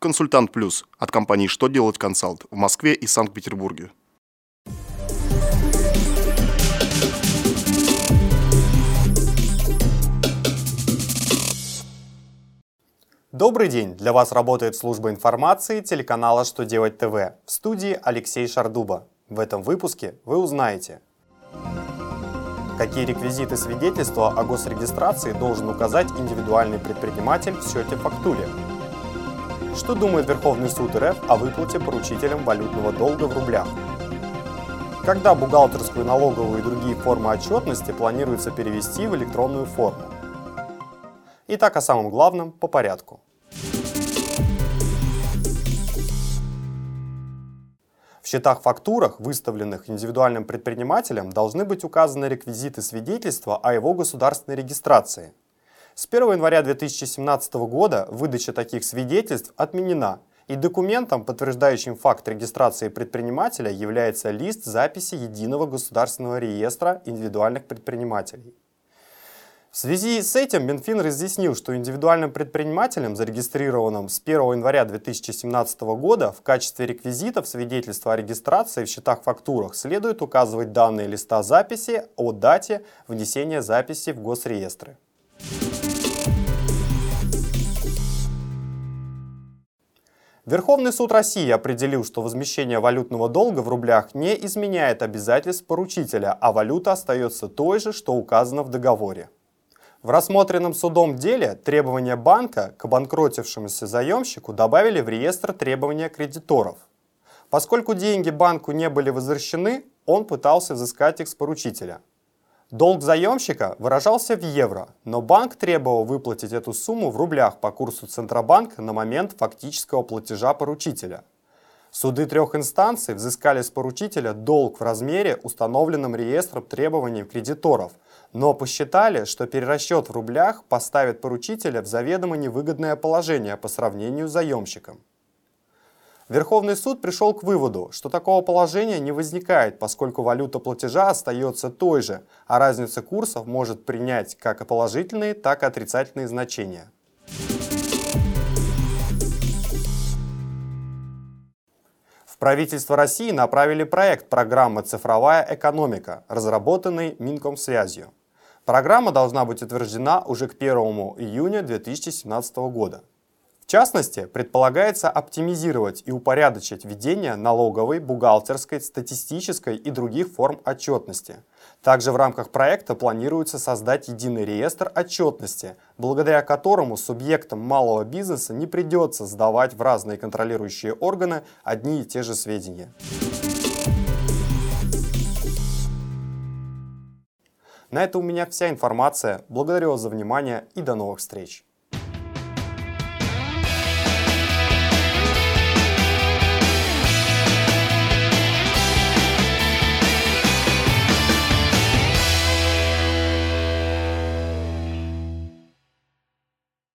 Консультант Плюс от компании «Что делать консалт» в Москве и Санкт-Петербурге. Добрый день! Для вас работает служба информации телеканала «Что делать ТВ» в студии Алексей Шардуба. В этом выпуске вы узнаете, какие реквизиты свидетельства о госрегистрации должен указать индивидуальный предприниматель в счете-фактуре, что думает Верховный суд РФ о выплате поручителям валютного долга в рублях, когда бухгалтерскую, налоговую и другие формы отчетности планируется перевести в электронную форму. Итак, о самом главном по порядку. В счетах-фактурах, выставленных индивидуальным предпринимателем, должны быть указаны реквизиты свидетельства о его государственной регистрации. С 1 января 2017 года выдача таких свидетельств отменена, и документом, подтверждающим факт регистрации предпринимателя, является лист записи Единого государственного реестра индивидуальных предпринимателей. В связи с этим Минфин разъяснил, что индивидуальным предпринимателям, зарегистрированным с 1 января 2017 года, в качестве реквизитов свидетельства о регистрации в счетах-фактурах следует указывать данные листа записи о дате внесения записи в госреестры. Верховный суд России определил, что возмещение валютного долга в рублях не изменяет обязательств поручителя, а валюта остается той же, что указано в договоре. В рассмотренном судом деле требования банка к обанкротившемуся заемщику добавили в реестр требования кредиторов. Поскольку деньги банку не были возвращены, он пытался взыскать их с поручителя. Долг заемщика выражался в евро, но банк требовал выплатить эту сумму в рублях по курсу Центробанка на момент фактического платежа поручителя. Суды трех инстанций взыскали с поручителя долг в размере, установленном реестром требований кредиторов – но посчитали, что перерасчет в рублях поставит поручителя в заведомо невыгодное положение по сравнению с заемщиком. Верховный суд пришел к выводу, что такого положения не возникает, поскольку валюта платежа остается той же, а разница курсов может принять как положительные, так и отрицательные значения. В правительство России направили проект программы «Цифровая экономика», разработанный Минкомсвязью. Программа должна быть утверждена уже к 1 июня 2017 года. В частности, предполагается оптимизировать и упорядочить ведение налоговой, бухгалтерской, статистической и других форм отчетности. Также в рамках проекта планируется создать единый реестр отчетности, благодаря которому субъектам малого бизнеса не придется сдавать в разные контролирующие органы одни и те же сведения. На это у меня вся информация. Благодарю вас за внимание и до новых встреч.